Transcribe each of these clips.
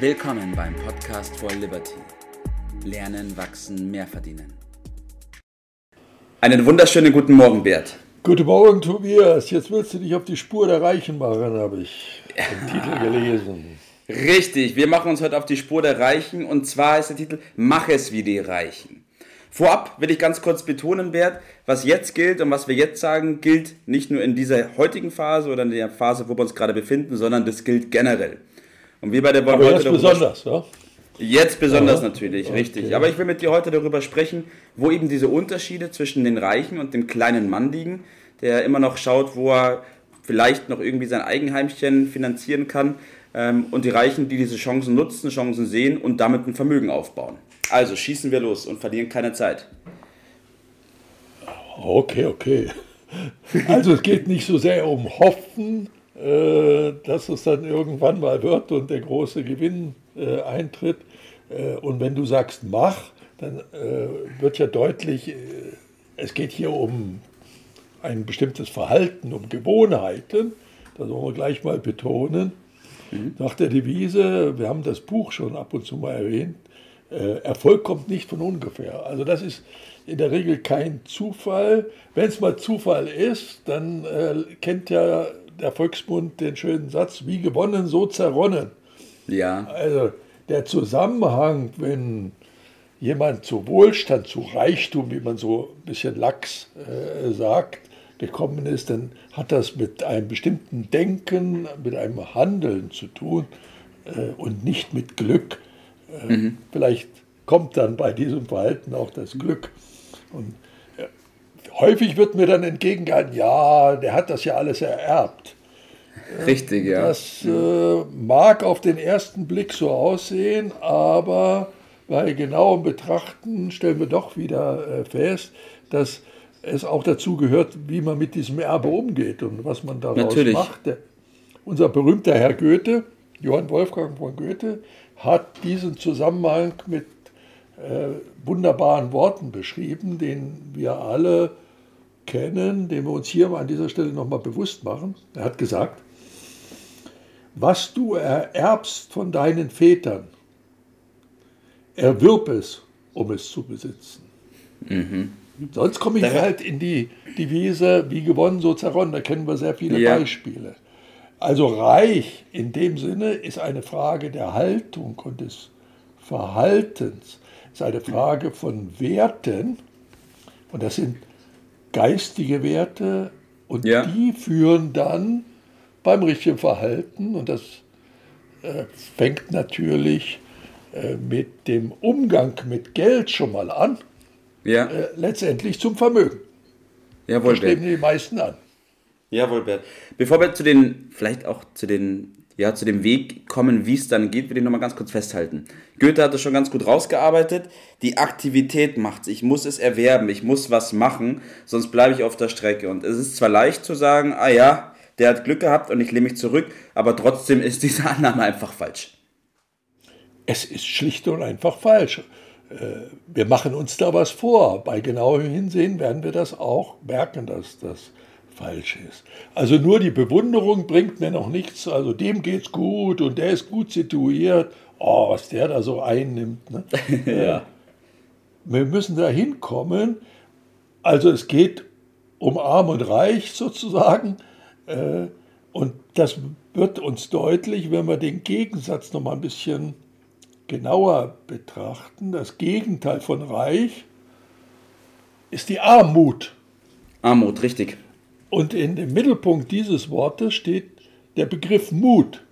Willkommen beim Podcast for Liberty. Lernen, wachsen, mehr verdienen. Einen wunderschönen guten Morgen, Bert. Guten Morgen, Tobias. Jetzt willst du dich auf die Spur der Reichen machen, habe ich den Titel gelesen. Richtig, wir machen uns heute auf die Spur der Reichen und zwar ist der Titel Mach es wie die Reichen. Vorab will ich ganz kurz betonen, Bert, was jetzt gilt und was wir jetzt sagen, gilt nicht nur in dieser heutigen Phase oder in der Phase, wo wir uns gerade befinden, sondern das gilt generell. Und wir beide wollen Aber heute jetzt besonders, ja? Jetzt besonders Ja, natürlich, okay. richtig. Aber ich will mit dir heute darüber sprechen, wo eben diese Unterschiede zwischen den Reichen und dem kleinen Mann liegen, der immer noch schaut, wo er vielleicht noch irgendwie sein Eigenheimchen finanzieren kann ähm, und die Reichen, die diese Chancen nutzen, Chancen sehen und damit ein Vermögen aufbauen. Also schießen wir los und verlieren keine Zeit. Okay, okay. Also es geht nicht so sehr um Hoffen, äh, dass es dann irgendwann mal wird und der große Gewinn äh, eintritt. Äh, und wenn du sagst mach, dann äh, wird ja deutlich, es geht hier um ein bestimmtes Verhalten, um Gewohnheiten. Das wollen wir gleich mal betonen. Nach der Devise, wir haben das Buch schon ab und zu mal erwähnt, äh, Erfolg kommt nicht von ungefähr. Also das ist in der Regel kein Zufall. Wenn es mal Zufall ist, dann äh, kennt ja der Volksmund den schönen Satz, wie gewonnen, so zerronnen. Ja, Also der Zusammenhang, wenn jemand zu Wohlstand, zu Reichtum, wie man so ein bisschen lax äh, sagt, gekommen ist, dann hat das mit einem bestimmten Denken, mit einem Handeln zu tun äh, und nicht mit Glück. Äh, Vielleicht kommt dann bei diesem Verhalten auch das Glück. Und häufig wird mir dann entgegengehalten, ja, der hat das ja alles ererbt. richtig, ja. Das äh, mag auf den ersten Blick so aussehen, aber bei genauem Betrachten stellen wir doch wieder äh, fest, dass es auch dazu gehört, wie man mit diesem Erbe umgeht und was man daraus Natürlich. macht. Unser berühmter Herr Goethe, Johann Wolfgang von Goethe, hat diesen Zusammenhang mit äh, wunderbaren Worten beschrieben, den wir alle kennen, den wir uns hier an dieser Stelle nochmal bewusst machen. Er hat gesagt, was du ererbst von deinen Vätern, erwirb es, um es zu besitzen. Sonst komme ich Da- halt in die Devise, wie gewonnen, so zerronnen. Da kennen wir sehr viele Ja. Beispiele. Also reich in dem Sinne ist eine Frage der Haltung und des Verhaltens, ist eine Frage von Werten. Und das sind geistige Werte und Ja. die führen dann beim richtigen Verhalten und das äh, fängt natürlich äh, mit dem Umgang mit Geld schon mal an, Ja, äh, letztendlich zum Vermögen. jawohl, Das streben die meisten an. Jawohl, Bert. Bevor wir zu den, vielleicht auch zu den, ja, zu dem Weg kommen, wie es dann geht, will ich nochmal ganz kurz festhalten. Goethe hat das schon ganz gut rausgearbeitet. Die Aktivität macht's. Ich muss es erwerben. Ich muss was machen, sonst bleibe ich auf der Strecke. Und es ist zwar leicht zu sagen, ah ja, der hat Glück gehabt und ich lehne mich zurück, aber trotzdem ist diese Annahme einfach falsch. Es ist schlicht und einfach falsch. Äh, Wir machen uns da was vor. Bei genauem Hinsehen werden wir das auch merken, dass das falsch ist. Also nur die Bewunderung bringt mir noch nichts. Also dem geht's gut und der ist gut situiert. Oh, was der da so einnimmt. Ne? Ja. Wir müssen da hinkommen. Also es geht um Arm und Reich sozusagen. Äh, Und das wird uns deutlich, wenn wir den Gegensatz noch mal ein bisschen genauer betrachten. Das Gegenteil von Reich ist die Armut. Armut, richtig. Und in dem Mittelpunkt dieses Wortes steht der Begriff Mut.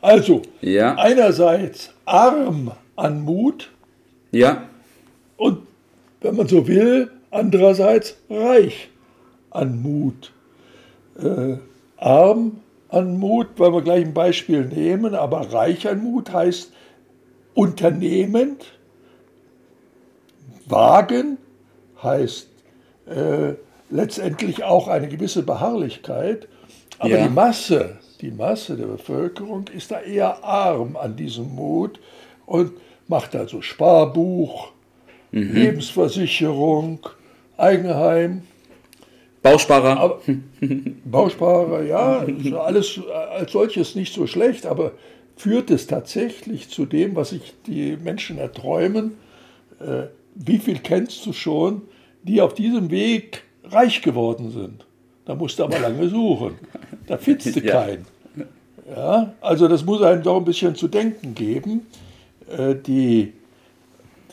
Also Ja. einerseits arm an Mut Ja, und, wenn man so will, andererseits reich an Mut. Äh, arm an Mut, weil wir gleich ein Beispiel nehmen, aber reich an Mut heißt unternehmend, wagen heißt äh, letztendlich auch eine gewisse Beharrlichkeit, aber Ja. die Masse, die Masse der Bevölkerung ist da eher arm an diesem Mut und macht also Sparbuch, Lebensversicherung, Eigenheim, Bausparer. aber Bausparer, ja, alles als solches nicht so schlecht, aber führt es tatsächlich zu dem, was sich die Menschen erträumen. Äh, wie viel kennst du schon, die auf diesem Weg reich geworden sind? Da musst du aber lange suchen. Da findest du ja. keinen. Ja, also das muss einem doch ein bisschen zu denken geben. Äh, die,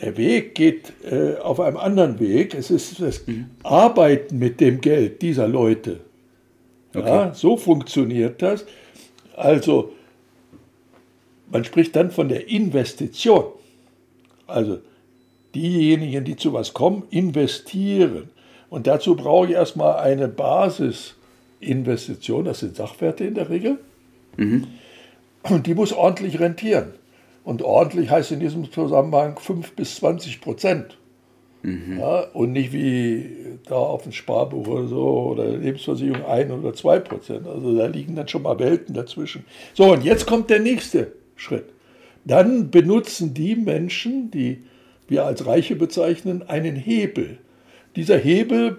der Weg geht äh, auf einem anderen Weg. Es ist das mhm. Arbeiten mit dem Geld dieser Leute. Okay. Ja, so funktioniert das. Also man spricht dann von der Investition. Also diejenigen, die zu was kommen, investieren. Und dazu brauche ich erstmal eine Basisinvestition, das sind Sachwerte in der Regel. Mhm. Und die muss ordentlich rentieren. Und ordentlich heißt in diesem Zusammenhang 5 bis 20 Prozent. Mhm. Ja, und nicht wie da auf dem Sparbuch oder so oder Lebensversicherung 1 oder 2 Prozent. Also da liegen dann schon mal Welten dazwischen. So, und jetzt kommt der nächste Schritt. Dann benutzen die Menschen, die wir als Reiche bezeichnen, einen Hebel. Dieser Hebel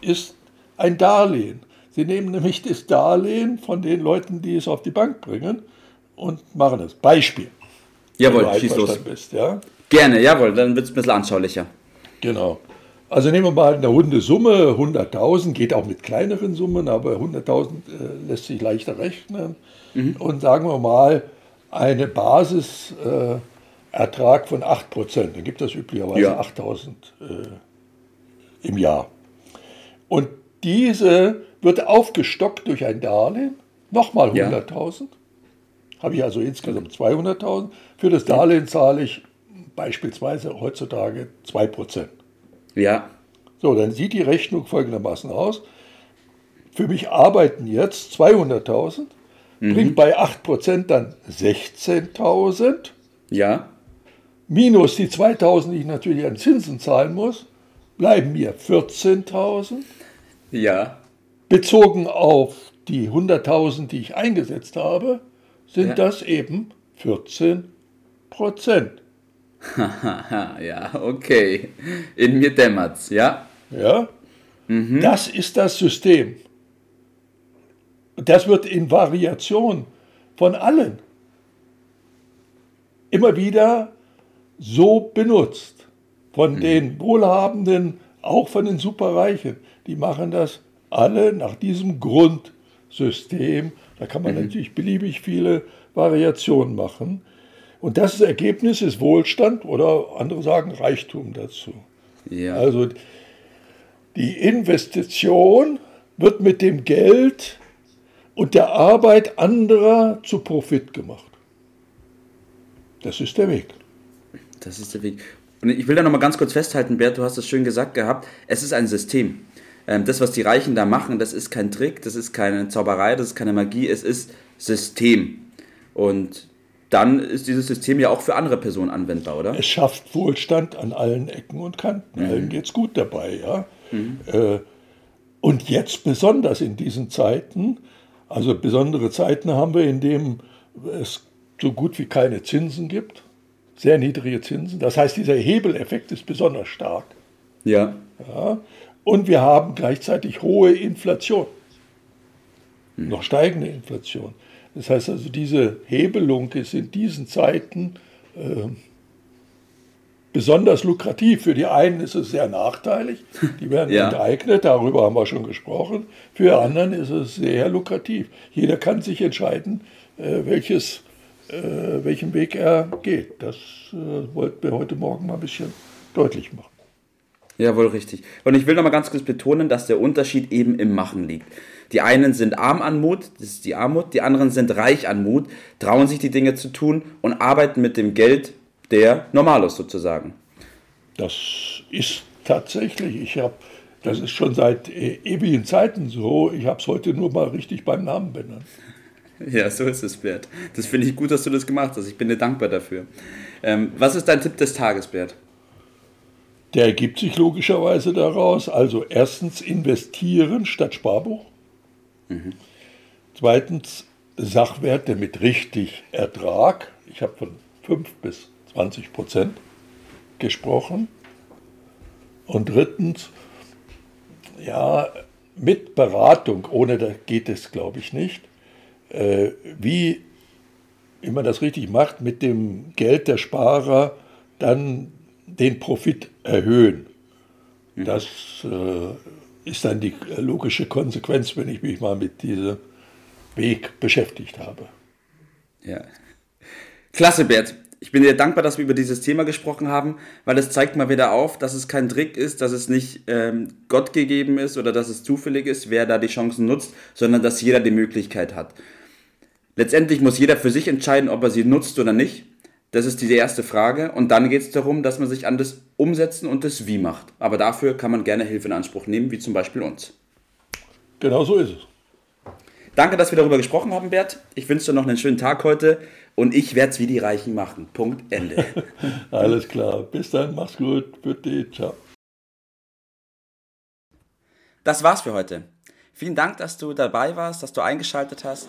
ist ein Darlehen. Sie nehmen nämlich das Darlehen von den Leuten, die es auf die Bank bringen und machen das. Beispiel. Jawohl, schieß los. Bist, ja? Gerne, jawohl, dann wird es ein bisschen anschaulicher. Genau. Also nehmen wir mal eine runde Summe, 100.000, geht auch mit kleineren Summen, aber 100.000 äh, lässt sich leichter rechnen. Mhm. Und sagen wir mal, eine Basisertrag äh, von 8%. Dann gibt es üblicherweise ja. 8.000 äh, im Jahr. Und diese wird aufgestockt durch ein Darlehen, nochmal 100.000. Ja. Habe ich also insgesamt 200.000. Für das Darlehen zahle ich beispielsweise heutzutage 2%. Ja. So, dann sieht die Rechnung folgendermaßen aus. Für mich arbeiten jetzt 200.000 mhm. bringt bei 8% dann 16.000. Ja. Minus die 2.000, die ich natürlich an Zinsen zahlen muss, bleiben mir 14.000. Ja. Bezogen auf die 100.000, die ich eingesetzt habe, sind ja. das eben 14 Prozent. ja, okay. In mir dämmert's, ja? Ja. Mhm. Das ist das System. Das wird in Variation von allen immer wieder so benutzt. Von mhm. den Wohlhabenden, auch von den Superreichen. Die machen das alle nach diesem Grundsystem. Da kann man mhm. natürlich beliebig viele Variationen machen. Und das Ergebnis ist Wohlstand oder andere sagen Reichtum dazu. Ja. Also die Investition wird mit dem Geld und der Arbeit anderer zu Profit gemacht. Das ist der Weg. Das ist der Weg. Und ich will da nochmal ganz kurz festhalten, Bert, du hast es schön gesagt gehabt, es ist ein System. Ähm, das, was die Reichen da machen, das ist kein Trick, das ist keine Zauberei, das ist keine Magie, es ist System. Und dann ist dieses System ja auch für andere Personen anwendbar, oder? Es schafft Wohlstand an allen Ecken und Kanten. Mhm. Allen geht es gut dabei, ja. Mhm. Äh, und jetzt besonders in diesen Zeiten, also besondere Zeiten haben wir, in denen es so gut wie keine Zinsen gibt, sehr niedrige Zinsen. Das heißt, dieser Hebeleffekt ist besonders stark. Ja. ja. Und wir haben gleichzeitig hohe Inflation, hm. noch steigende Inflation. Das heißt also, diese Hebelung ist in diesen Zeiten äh, besonders lukrativ. Für die einen ist es sehr nachteilig, die werden ja. enteignet, darüber haben wir schon gesprochen. Für die anderen ist es sehr lukrativ. Jeder kann sich entscheiden, äh, welches, äh, welchen Weg er geht. Das äh, wollten wir heute Morgen mal ein bisschen deutlich machen. Ja, wohl richtig. Und ich will noch mal ganz kurz betonen, dass der Unterschied eben im Machen liegt. Die einen sind arm an Mut, das ist die Armut, die anderen sind reich an Mut, trauen sich die Dinge zu tun und arbeiten mit dem Geld, der normal ist sozusagen. Das ist tatsächlich, ich habe, das ist schon seit e-, ewigen Zeiten so, ich habe es heute nur mal richtig beim Namen benannt. Ja, so ist es, Bert. Das finde ich gut, dass du das gemacht hast. Ich bin dir dankbar dafür. Ähm, was ist dein Tipp des Tages, Bert? Der ergibt sich logischerweise daraus. Also erstens investieren statt Sparbuch. Mhm. Zweitens Sachwerte mit richtig Ertrag. Ich habe von 5 bis 20 Prozent gesprochen. Und drittens, ja, mit Beratung, ohne da geht es, glaube ich, nicht. Äh, wie wenn man das richtig macht, mit dem Geld der Sparer dann den Profit erhöhen. Mhm. Das äh, ist dann die logische Konsequenz, wenn ich mich mal mit diesem Weg beschäftigt habe. Ja. Klasse, Bert. Ich bin dir dankbar, dass wir über dieses Thema gesprochen haben, weil es zeigt mal wieder auf, dass es kein Trick ist, dass es nicht ähm, Gott gegeben ist oder dass es zufällig ist, wer da die Chancen nutzt, sondern dass jeder die Möglichkeit hat. Letztendlich muss jeder für sich entscheiden, ob er sie nutzt oder nicht. Das ist die erste Frage. Und dann geht es darum, dass man sich an das Umsetzen und das Wie macht. Aber dafür kann man gerne Hilfe in Anspruch nehmen, wie zum Beispiel uns. Genau so ist es. Danke, dass wir darüber gesprochen haben, Bert. Ich wünsche dir noch einen schönen Tag heute und ich werde es wie die Reichen machen. Punkt, Ende. Alles klar. Bis dann, mach's gut. Bitte, ciao. Das war's für heute. Vielen Dank, dass du dabei warst, dass du eingeschaltet hast